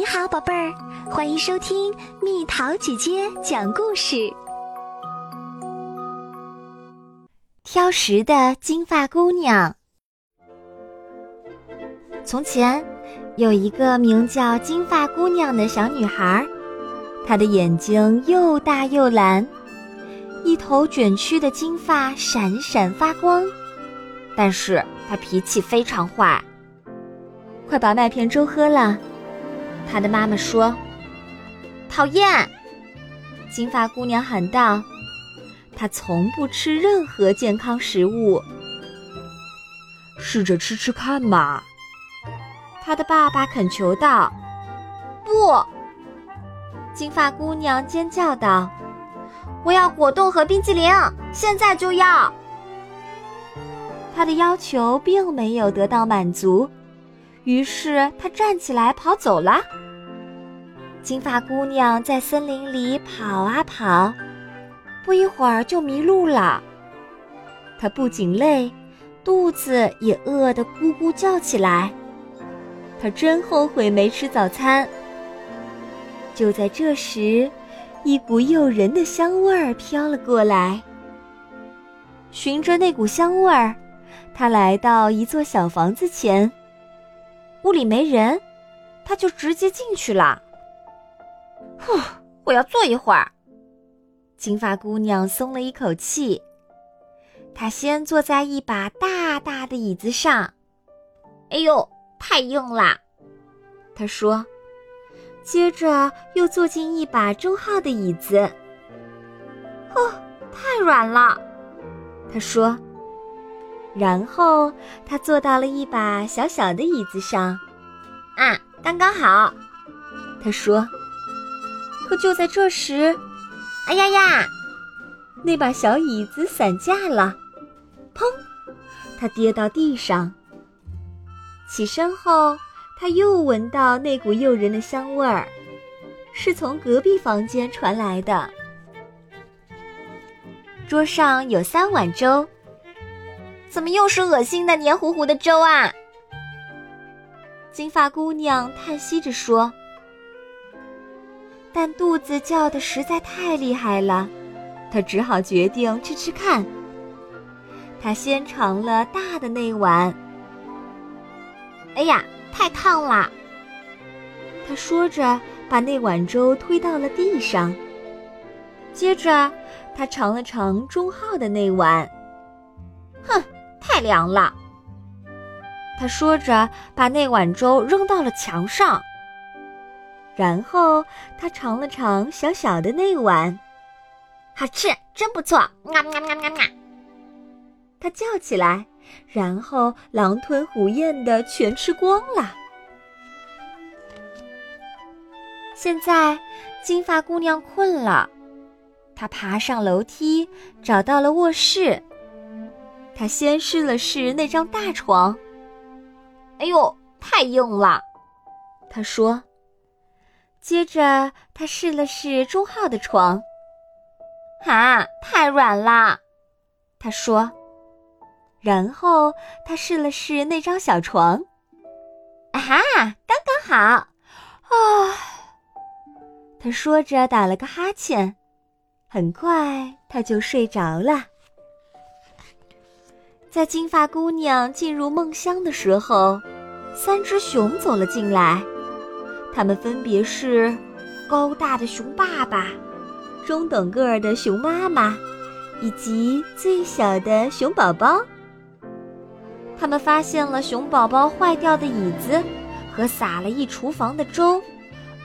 你好，宝贝儿，欢迎收听蜜桃姐姐讲故事。挑食的金发姑娘。从前，有一个名叫金发姑娘的小女孩，她的眼睛又大又蓝，一头卷曲的金发闪闪发光。但是她脾气非常坏。快把麦片粥喝了。她的妈妈说：“讨厌！”金发姑娘喊道：“她从不吃任何健康食物。试着吃吃看嘛。”他的爸爸恳求道：“不！”金发姑娘尖叫道：“我要果冻和冰激凌，现在就要！”她的要求并没有得到满足。于是他站起来跑走了。金发姑娘在森林里跑啊跑，不一会儿就迷路了。她不仅累，肚子也饿得咕咕叫起来。她真后悔没吃早餐。就在这时，一股诱人的香味儿飘了过来。循着那股香味儿，她来到一座小房子前。屋里没人，他就直接进去了。呼，我要坐一会儿。金发姑娘松了一口气。她先坐在一把大大的椅子上。哎呦，太硬了，她说。接着又坐进一把中号的椅子。哦，太软了，她说。然后他坐到了一把小小的椅子上，啊，刚刚好，他说。可就在这时，哎呀呀，那把小椅子散架了，砰！他跌到地上。起身后，他又闻到那股诱人的香味儿，是从隔壁房间传来的。桌上有三碗粥。怎么又是恶心的黏糊糊的粥啊？金发姑娘叹息着说。但肚子叫的实在太厉害了，她只好决定吃吃看。她先尝了大的那碗。哎呀，太烫啦！她说着，把那碗粥推到了地上。接着，她尝了尝中号的那碗。凉了，他说着，把那碗粥扔到了墙上。然后他尝了尝小小的那碗，好吃，真不错！啊啊啊啊啊！他叫起来，然后狼吞虎咽的全吃光了。现在，金发姑娘困了，她爬上楼梯，找到了卧室。他先试了试那张大床，哎呦，太硬了，他说。接着他试了试中号的床，啊，太软了，他说。然后他试了试那张小床，啊哈，刚刚好，啊，他说着打了个哈欠，很快他就睡着了。在金发姑娘进入梦乡的时候，三只熊走了进来。它们分别是高大的熊爸爸、中等个儿的熊妈妈，以及最小的熊宝宝。他们发现了熊宝宝坏掉的椅子和洒了一厨房的粥，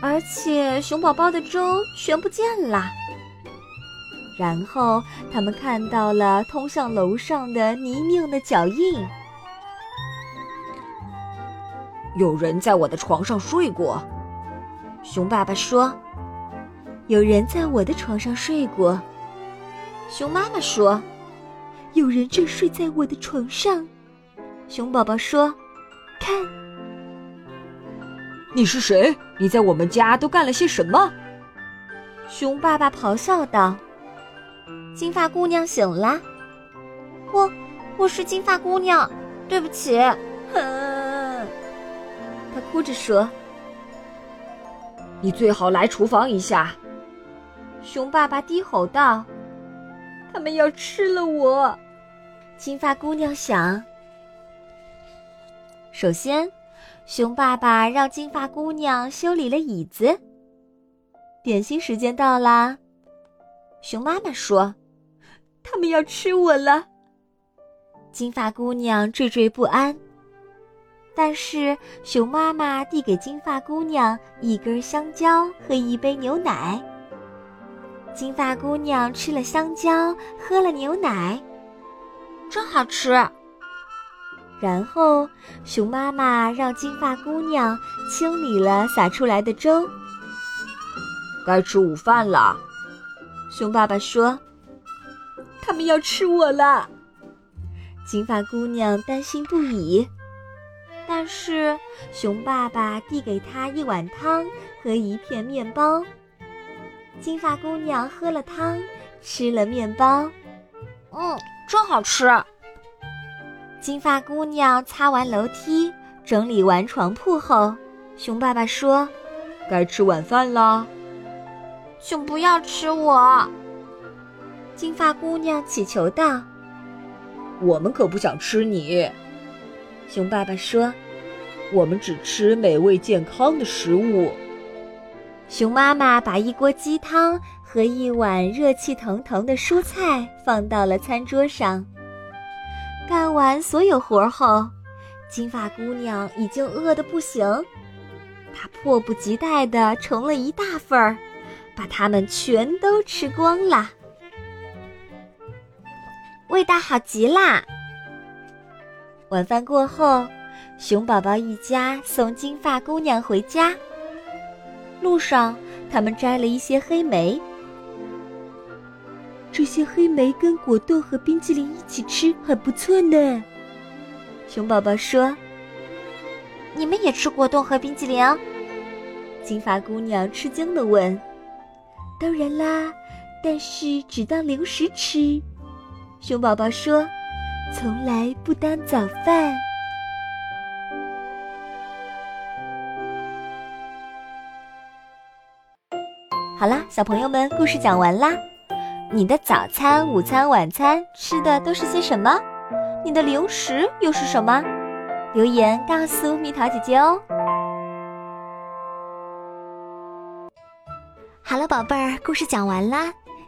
而且熊宝宝的粥全不见了。然后他们看到了通向楼上的泥泞的脚印。有人在我的床上睡过，熊爸爸说。有人在我的床上睡过，熊妈妈说。有人正睡在我的床上，熊宝宝说。看，你是谁？你在我们家都干了些什么？熊爸爸咆哮道。金发姑娘醒了，我，我是金发姑娘，对不起，哼，她哭着说。你最好来厨房一下。”熊爸爸低吼道：“他们要吃了我。”金发姑娘想：“首先，熊爸爸让金发姑娘修理了椅子。点心时间到啦。”熊妈妈说：“他们要吃我了。”金发姑娘惴惴不安。但是熊妈妈递给金发姑娘一根香蕉和一杯牛奶。金发姑娘吃了香蕉，喝了牛奶，真好吃。然后熊妈妈让金发姑娘清理了洒出来的粥。该吃午饭了。熊爸爸说：“他们要吃我了。”金发姑娘担心不已，但是熊爸爸递给她一碗汤和一片面包。金发姑娘喝了汤，吃了面包，嗯，真好吃。金发姑娘擦完楼梯，整理完床铺后，熊爸爸说：“该吃晚饭了。”请不要吃我，金发姑娘乞求道：“我们可不想吃你。”熊爸爸说：“我们只吃美味健康的食物。”熊妈妈把一锅鸡汤和一碗热气腾腾的蔬菜放到了餐桌上。干完所有活后，金发姑娘已经饿得不行，她迫不及待地盛了一大份儿。把它们全都吃光了，味道好极啦！晚饭过后，熊宝宝一家送金发姑娘回家。路上，他们摘了一些黑莓。这些黑莓跟果冻和冰淇淋一起吃，很不错呢。熊宝宝说：“你们也吃果冻和冰淇淋？”金发姑娘吃惊的问。当然啦，但是只当零食吃。熊宝宝说：“从来不当早饭。”好啦，小朋友们，故事讲完啦。你的早餐、午餐、晚餐吃的都是些什么？你的零食又是什么？留言告诉蜜桃姐姐哦。好了，宝贝儿，故事讲完啦。